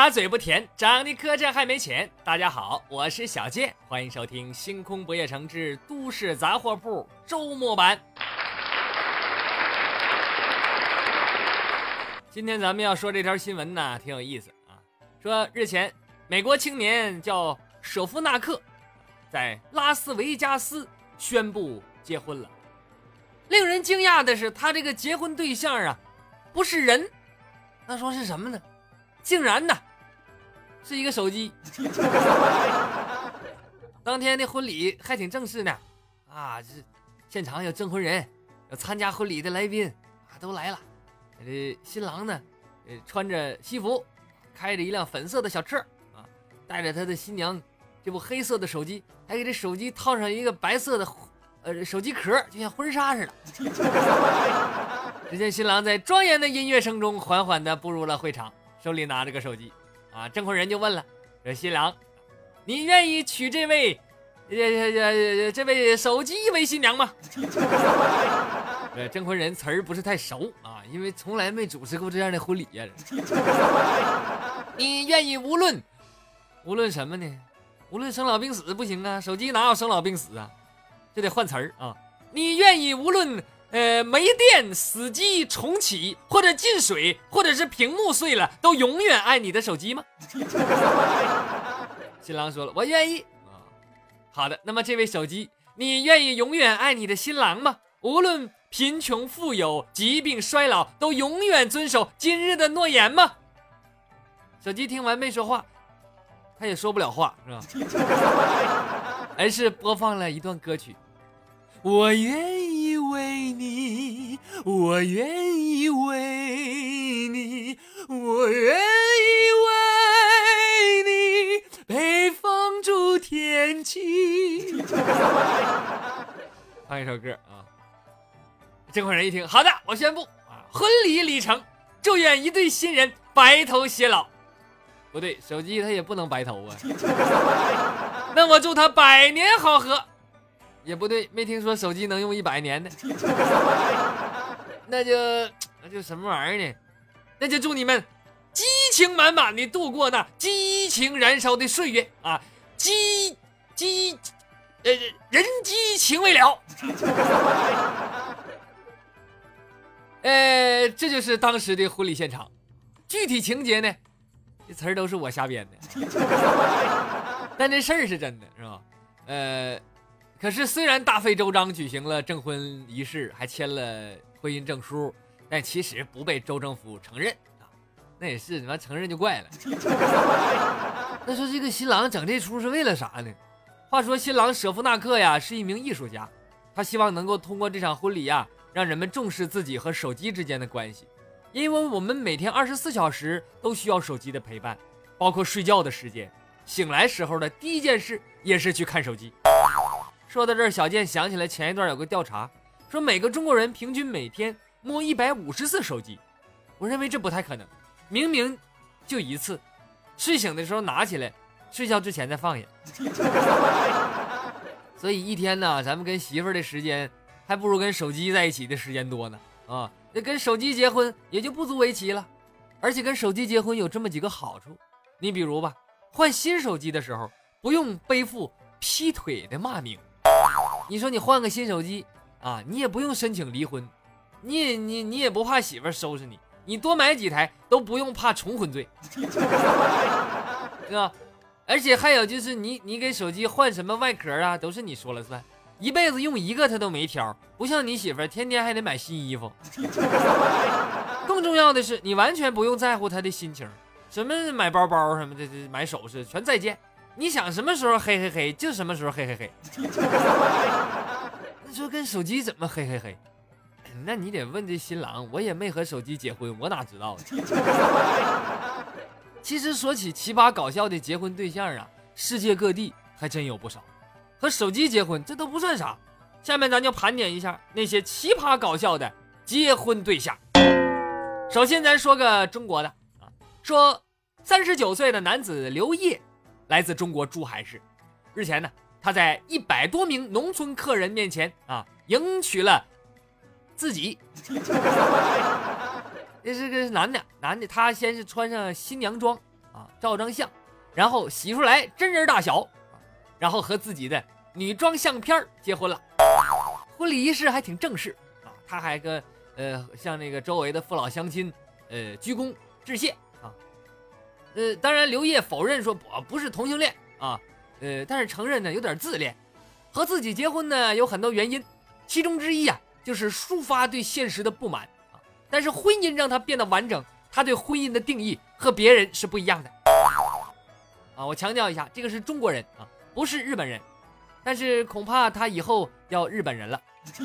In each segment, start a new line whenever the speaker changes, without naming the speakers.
傻嘴不甜，长得磕碜还没钱。大家好，我是小健，欢迎收听《星空不夜城之都市杂货铺》周末版。今天咱们要说这条新闻呢，挺有意思啊。说日前，美国青年叫舍夫纳克，在拉斯维加斯宣布结婚了。令人惊讶的是，他这个结婚对象啊，不是人，那说是什么呢？竟然呢，是一个手机。当天的婚礼还挺正式呢，啊，这现场有证婚人，有参加婚礼的来宾啊，都来了。这新郎呢，呃，穿着西服，开着一辆粉色的小车啊，带着他的新娘这部黑色的手机，还给这手机套上一个白色的呃手机壳，就像婚纱似的。只见新郎在庄严的音乐声中缓缓地步入了会场。手里拿着个手机，啊，证婚人就问了：“说新郎，你愿意娶这位，呃呃这这这位手机为新娘吗？”呃，证婚人词儿不是太熟啊，因为从来没主持过这样的婚礼呀。你愿意无论无论什么呢？无论生老病死不行啊，手机哪有生老病死啊？就得换词儿啊。你愿意无论？呃，没电、死机、重启，或者进水，或者是屏幕碎了，都永远爱你的手机吗？新郎说了，我愿意啊。好的，那么这位手机，你愿意永远爱你的新郎吗？无论贫穷富有、疾病衰老，都永远遵守今日的诺言吗？手机听完没说话，他也说不了话，是吧？而是播放了一段歌曲。我愿意为你，我愿意为你，我愿意为你被放逐天际。唱一首歌啊！证婚人一听，好的，我宣布啊，婚礼礼成，祝愿一对新人白头偕老。不对，手机它也不能白头啊。那我祝他百年好合。也不对，没听说手机能用一百年的，那就那就什么玩意儿呢？那就祝你们激情满满的度过那激情燃烧的岁月啊！激激呃，人激情未了。呃，这就是当时的婚礼现场，具体情节呢，这词儿都是我瞎编的，但这事儿是真的，是吧？呃。可是，虽然大费周章举行了证婚仪式，还签了婚姻证书，但其实不被州政府承认啊。那也是，你妈承认就怪了。那说这个新郎整这出是为了啥呢？话说，新郎舍夫纳克呀是一名艺术家，他希望能够通过这场婚礼呀，让人们重视自己和手机之间的关系，因为我们每天二十四小时都需要手机的陪伴，包括睡觉的时间，醒来时候的第一件事也是去看手机。说到这儿，小健想起来前一段有个调查，说每个中国人平均每天摸一百五十次手机。我认为这不太可能，明明就一次，睡醒的时候拿起来，睡觉之前再放下。所以一天呢，咱们跟媳妇儿的时间还不如跟手机在一起的时间多呢。啊，那跟手机结婚也就不足为奇了。而且跟手机结婚有这么几个好处，你比如吧，换新手机的时候不用背负劈腿的骂名。你说你换个新手机啊，你也不用申请离婚，你也你你也不怕媳妇收拾你，你多买几台都不用怕重婚罪，是吧？而且还有就是你你给手机换什么外壳啊，都是你说了算，一辈子用一个他都没挑，不像你媳妇天天还得买新衣服。更重要的是，你完全不用在乎他的心情，什么买包包什么的，这买首饰全再见。你想什么时候嘿嘿嘿，就什么时候嘿嘿嘿。那说跟手机怎么嘿嘿嘿？那你得问这新郎，我也没和手机结婚，我哪知道呢？其实说起奇葩搞笑的结婚对象啊，世界各地还真有不少。和手机结婚这都不算啥，下面咱就盘点一下那些奇葩搞笑的结婚对象。首先咱说个中国的啊，说三十九岁的男子刘烨。来自中国珠海市，日前呢，他在一百多名农村客人面前啊，迎娶了自己。这是个男的，男的，他先是穿上新娘装啊，照张相，然后洗出来真人大小，然后和自己的女装相片结婚了。婚礼仪式还挺正式啊，他还跟呃向那个周围的父老乡亲呃鞠躬致谢。呃，当然刘烨否认说我不是同性恋啊，呃，但是承认呢有点自恋。和自己结婚呢有很多原因，其中之一啊就是抒发对现实的不满啊。但是婚姻让他变得完整，他对婚姻的定义和别人是不一样的啊。我强调一下，这个是中国人啊，不是日本人。但是恐怕他以后要日本人了。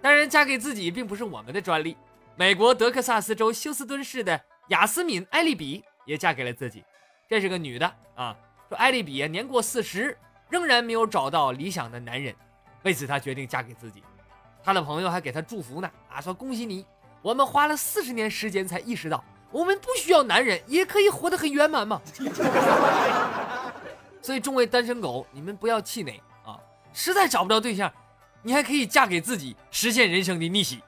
当然，嫁给自己并不是我们的专利。美国德克萨斯州休斯敦市的雅斯敏·艾利比也嫁给了自己，这是个女的啊。说艾利比年过四十。仍然没有找到理想的男人，为此她决定嫁给自己。她的朋友还给她祝福呢，啊，说恭喜你，我们花了四十年时间才意识到，我们不需要男人也可以活得很圆满嘛。所以众位单身狗，你们不要气馁啊，实在找不着对象，你还可以嫁给自己，实现人生的逆袭。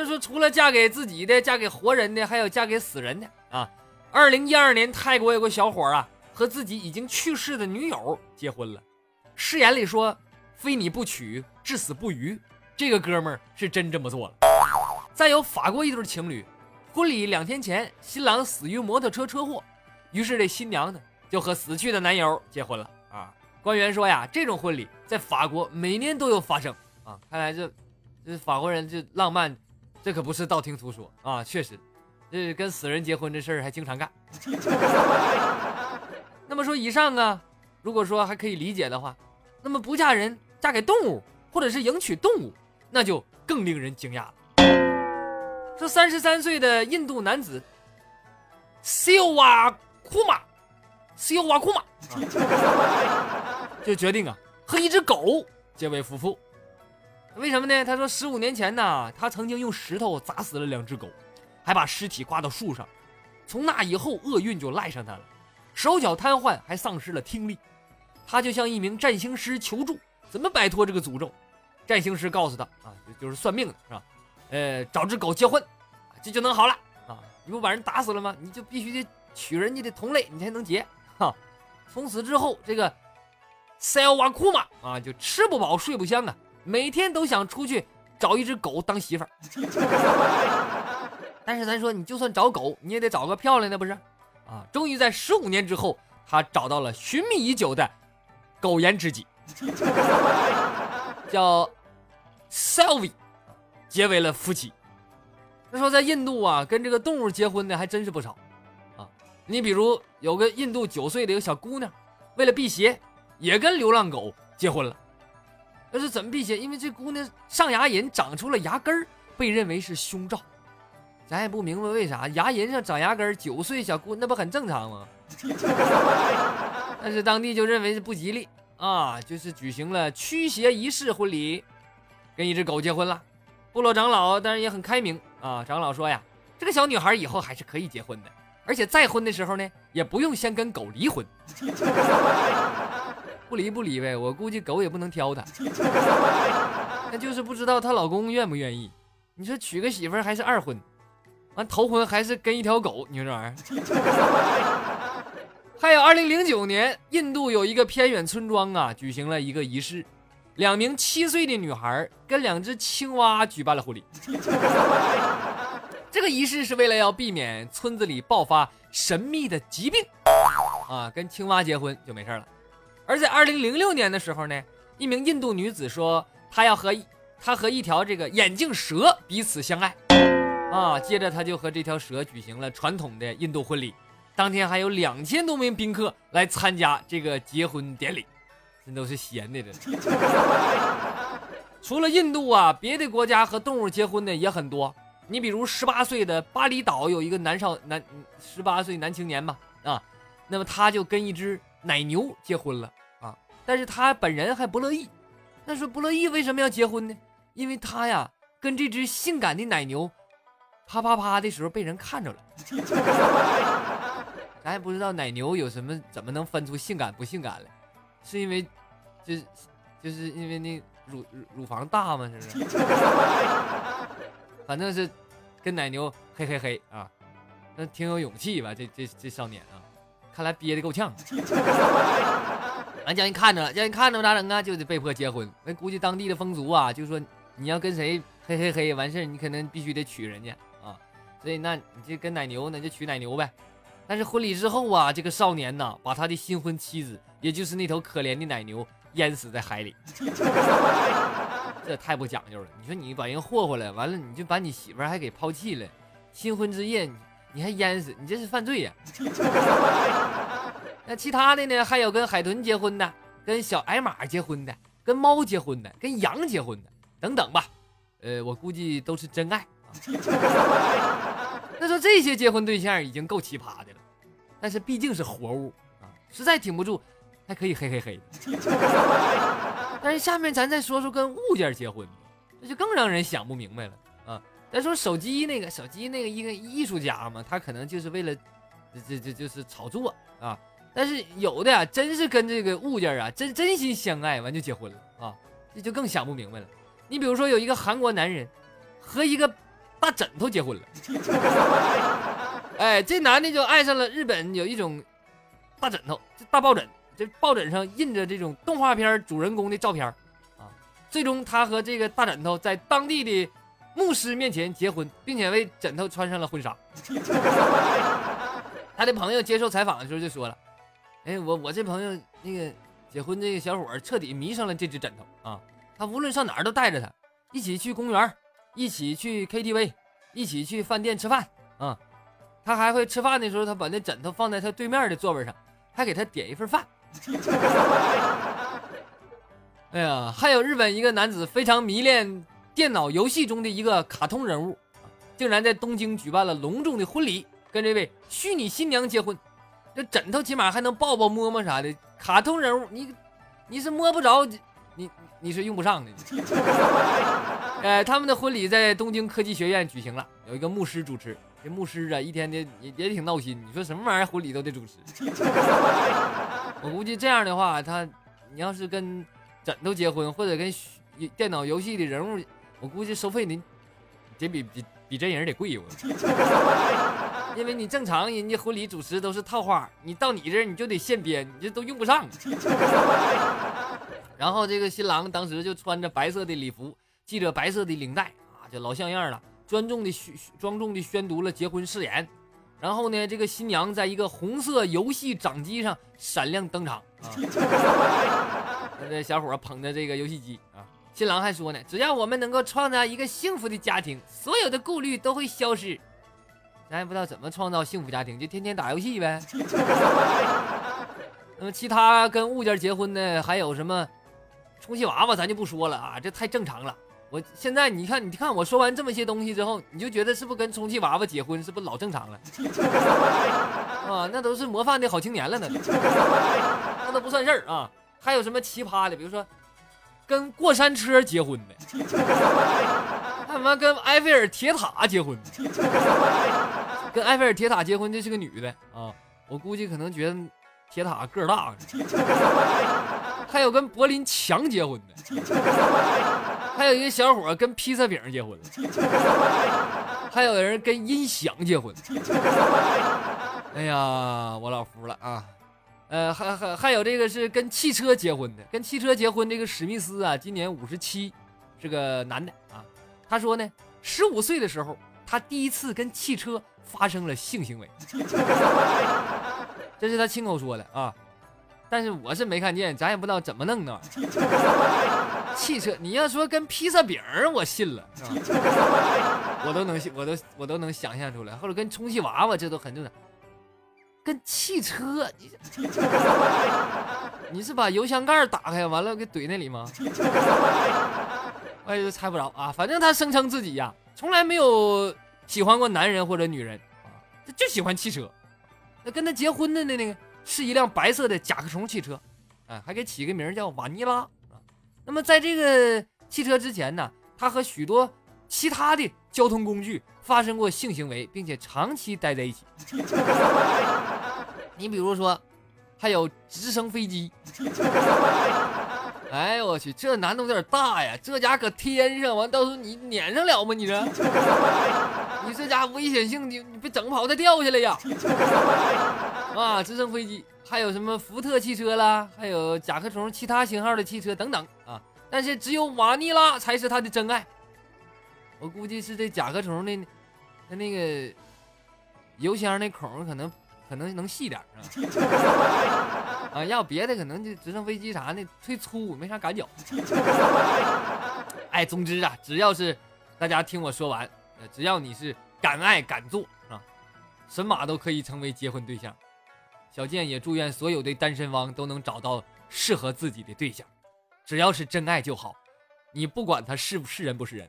那说除了嫁给自己的，嫁给活人的，还有嫁给死人的啊。二零一二年，泰国有个小伙啊。和自己已经去世的女友结婚了，誓言里说“非你不娶，至死不渝”。这个哥们儿是真这么做了。再有法国一对情侣，婚礼两天前新郎死于摩托车车祸，于是这新娘呢就和死去的男友结婚了啊。官员说呀，这种婚礼在法国每年都有发生啊。看来这这法国人这浪漫，这可不是道听途说啊，确实，这跟死人结婚这事儿还经常干。那么说以上啊，如果说还可以理解的话，那么不嫁人嫁给动物，或者是迎娶动物，那就更令人惊讶了。说三十三岁的印度男子西欧瓦库玛，西欧瓦库玛，就决定啊和一只狗结为夫妇。为什么呢？他说十五年前呢，他曾经用石头砸死了两只狗，还把尸体挂到树上，从那以后厄运就赖上他了。手脚瘫痪，还丧失了听力，他就向一名占星师求助，怎么摆脱这个诅咒？占星师告诉他啊，就是算命的是吧？呃，找只狗结婚，这就能好了啊！你不把人打死了吗？你就必须得娶人家的同类，你才能结哈。从此之后，这个塞尔瓦库玛啊，就吃不饱睡不香啊，每天都想出去找一只狗当媳妇儿。但是咱说，你就算找狗，你也得找个漂亮的，不是？啊！终于在十五年之后，他找到了寻觅已久的狗颜知己，叫 Selvi，结为了夫妻。他说，在印度啊，跟这个动物结婚的还真是不少啊。你比如有个印度九岁的一个小姑娘，为了辟邪，也跟流浪狗结婚了。那是怎么辟邪？因为这姑娘上牙龈长出了牙根儿，被认为是凶兆。咱也不明白为啥牙龈上长牙根儿九岁小姑那不很正常吗？但是当地就认为是不吉利啊，就是举行了驱邪仪式婚礼，跟一只狗结婚了。部落长老当然也很开明啊，长老说呀，这个小女孩以后还是可以结婚的，而且再婚的时候呢，也不用先跟狗离婚。不离不离呗，我估计狗也不能挑她，那就是不知道她老公愿不愿意。你说娶个媳妇还是二婚？完头婚还是跟一条狗，你说这玩意儿。还有，二零零九年，印度有一个偏远村庄啊，举行了一个仪式，两名七岁的女孩跟两只青蛙举办了婚礼。这个仪式是为了要避免村子里爆发神秘的疾病啊，跟青蛙结婚就没事了。而在二零零六年的时候呢，一名印度女子说，她要和她和一条这个眼镜蛇彼此相爱。啊，接着她就和这条蛇举行了传统的印度婚礼，当天还有两千多名宾客来参加这个结婚典礼，这都是闲的这。除了印度啊，别的国家和动物结婚的也很多。你比如十八岁的巴厘岛有一个男少男，十八岁男青年嘛，啊，那么他就跟一只奶牛结婚了，但是他本人还不乐意。那说不乐意为什么要结婚呢？因为他呀跟这只性感的奶牛。啪啪啪的时候被人看着了，咱也不知道奶牛有什么，怎么能分出性感不性感来？是因为，就是就是因为那乳乳房大吗？是不是？反正是跟奶牛嘿嘿嘿啊，那挺有勇气吧？这这这少年啊，看来憋得够呛。俺叫人看着了，让人看着咋整啊？就得被迫结婚。那估计当地的风俗啊，就说你要跟谁嘿嘿嘿完事儿，你可能必须得娶人家啊。所以那你就跟奶牛，那就娶奶牛呗。但是婚礼之后啊，这个少年呐，把他的新婚妻子，也就是那头可怜的奶牛，淹死在海里。这太不讲究了！你说你把人霍霍了，完了你就把你媳妇儿还给抛弃了，新婚之夜你还淹死，你这是犯罪呀！那其他的呢？还有跟海豚结婚的，跟小矮马结婚的，跟猫结婚的，跟羊结婚的，等等吧。呃，我估计都是真爱啊。那说这些结婚对象已经够奇葩的了，但是毕竟是活物啊，实在挺不住，还可以嘿嘿嘿。但是下面咱再说说跟物件结婚，那就更让人想不明白了啊。咱说手机那个手机那个一个艺术家嘛，他可能就是为了这这这就是炒作啊。但是有的呀，真是跟这个物件啊真真心相爱，完就结婚了啊，这就更想不明白了。你比如说有一个韩国男人和一个大枕头结婚了，哎，这男的就爱上了日本有一种大枕头，这大抱枕。这抱枕上印着这种动画片主人公的照片啊，最终他和这个大枕头在当地的牧师面前结婚，并且为枕头穿上了婚纱。他的朋友接受采访的时候就说了：“哎，我我这朋友那个结婚这个小伙彻底迷上了这只枕头啊，他无论上哪儿都带着他，一起去公园，一起去 KTV，一起去饭店吃饭啊，他还会吃饭的时候，他把那枕头放在他对面的座位上，还给他点一份饭。”哎呀，还有日本一个男子非常迷恋电脑游戏中的一个卡通人物，竟然在东京举办了隆重的婚礼，跟这位虚拟新娘结婚。这枕头起码还能抱抱摸摸啥的，卡通人物你你是摸不着，你你是用不上的。哎，他们的婚礼在东京科技学院举行了，有一个牧师主持。这牧师啊，一天的也也挺闹心。你说什么玩意儿婚礼都得主持？我估计这样的话，他你要是跟枕头结婚，或者跟电脑游戏的人物，我估计收费得得比比比真人得贵我。因为你正常人家婚礼主持都是套话，你到你这儿你就得现编，你这都用不上。然后这个新郎当时就穿着白色的礼服，系着白色的领带啊，就老像样了。庄重的宣庄重的宣读了结婚誓言，然后呢，这个新娘在一个红色游戏掌机上闪亮登场啊！这小伙捧着这个游戏机啊，新郎还说呢，只要我们能够创造一个幸福的家庭，所有的顾虑都会消失。咱也不知道怎么创造幸福家庭，就天天打游戏呗。那么其他跟物件结婚的还有什么？充气娃娃咱就不说了啊，这太正常了。我现在你看，你看我说完这么些东西之后，你就觉得是不是跟充气娃娃结婚是不是老正常了？啊，那都是模范的好青年了，呢那都不算事儿啊。还有什么奇葩的？比如说跟过山车结婚的，他妈跟埃菲尔铁塔结婚？跟埃菲尔铁塔结婚，这是个女的啊。我估计可能觉得铁塔个儿大。还有跟柏林墙结婚的。还有一个小伙跟披萨饼结婚，还有人跟音响结婚。哎呀，我老服了啊！呃，还还还有这个是跟汽车结婚的，跟汽车结婚这个史密斯啊，今年五十七，是个男的啊。他说呢，十五岁的时候，他第一次跟汽车发生了性行为，这是他亲口说的啊。但是我是没看见，咱也不知道怎么弄的。汽车，你要说跟披萨饼，我信了，我都能，我都我都能想象出来。或者跟充气娃娃，这都很正常。跟汽车，你 你是把油箱盖打开完了给怼那里吗？我也就猜不着啊。反正他声称自己呀，从来没有喜欢过男人或者女人啊，他就喜欢汽车。那跟他结婚的那那个是一辆白色的甲壳虫汽车，啊，还给起个名叫瓦尼拉。啊那么，在这个汽车之前呢，他和许多其他的交通工具发生过性行为，并且长期待在一起。你比如说，还有直升飞机。哎呦我去，这难度有点大呀！这家搁天上，完到时候你撵上了吗？你这，你这家伙危险性，你你别整跑它掉下来呀！啊，直升飞机，还有什么福特汽车啦，还有甲壳虫其他型号的汽车等等啊。但是只有瓦尼拉才是他的真爱。我估计是这甲壳虫的，它那个油箱那孔可能可能能细点啊。啊，要别的可能就直升飞机啥的忒粗，没啥感觉。哎，总之啊，只要是大家听我说完，呃，只要你是敢爱敢做啊，神马都可以成为结婚对象。小健也祝愿所有的单身汪都能找到适合自己的对象，只要是真爱就好，你不管他是不是人不是人。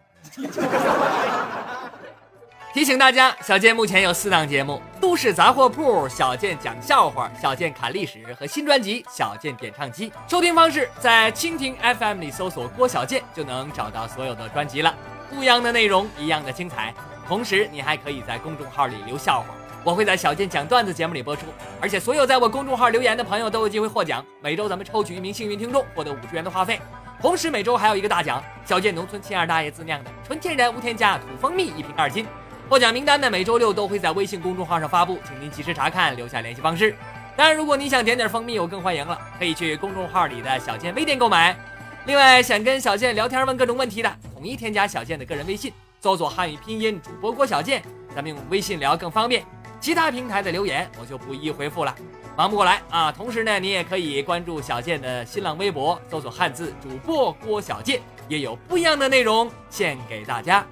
提醒大家，小健目前有四档节目：都市杂货铺、小健讲笑话、小健侃历史和新专辑《小健点唱机》。收听方式在蜻蜓 FM 里搜索郭小健就能找到所有的专辑了。不一样的内容，一样的精彩。同时，你还可以在公众号里留笑话，我会在小健讲段子节目里播出。而且，所有在我公众号留言的朋友都有机会获奖。每周咱们抽取一名幸运听众，获得五十元的话费。同时，每周还有一个大奖：小健农村亲二大爷自酿的纯天然无添加土蜂蜜一瓶二斤。获奖名单呢，每周六都会在微信公众号上发布，请您及时查看，留下联系方式。当然，如果你想点点蜂蜜，我更欢迎了，可以去公众号里的小健微店购买。另外，想跟小健聊天问各种问题的，统一添加小健的个人微信，搜索汉语拼音主播郭小健，咱们用微信聊更方便。其他平台的留言我就不一一回复了，忙不过来啊。同时呢，你也可以关注小健的新浪微博，搜索汉字主播郭小健，也有不一样的内容献给大家。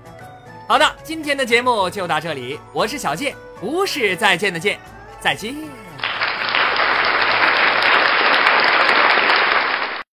好的，今天的节目就到这里。我是小健，不是再见的见，再见。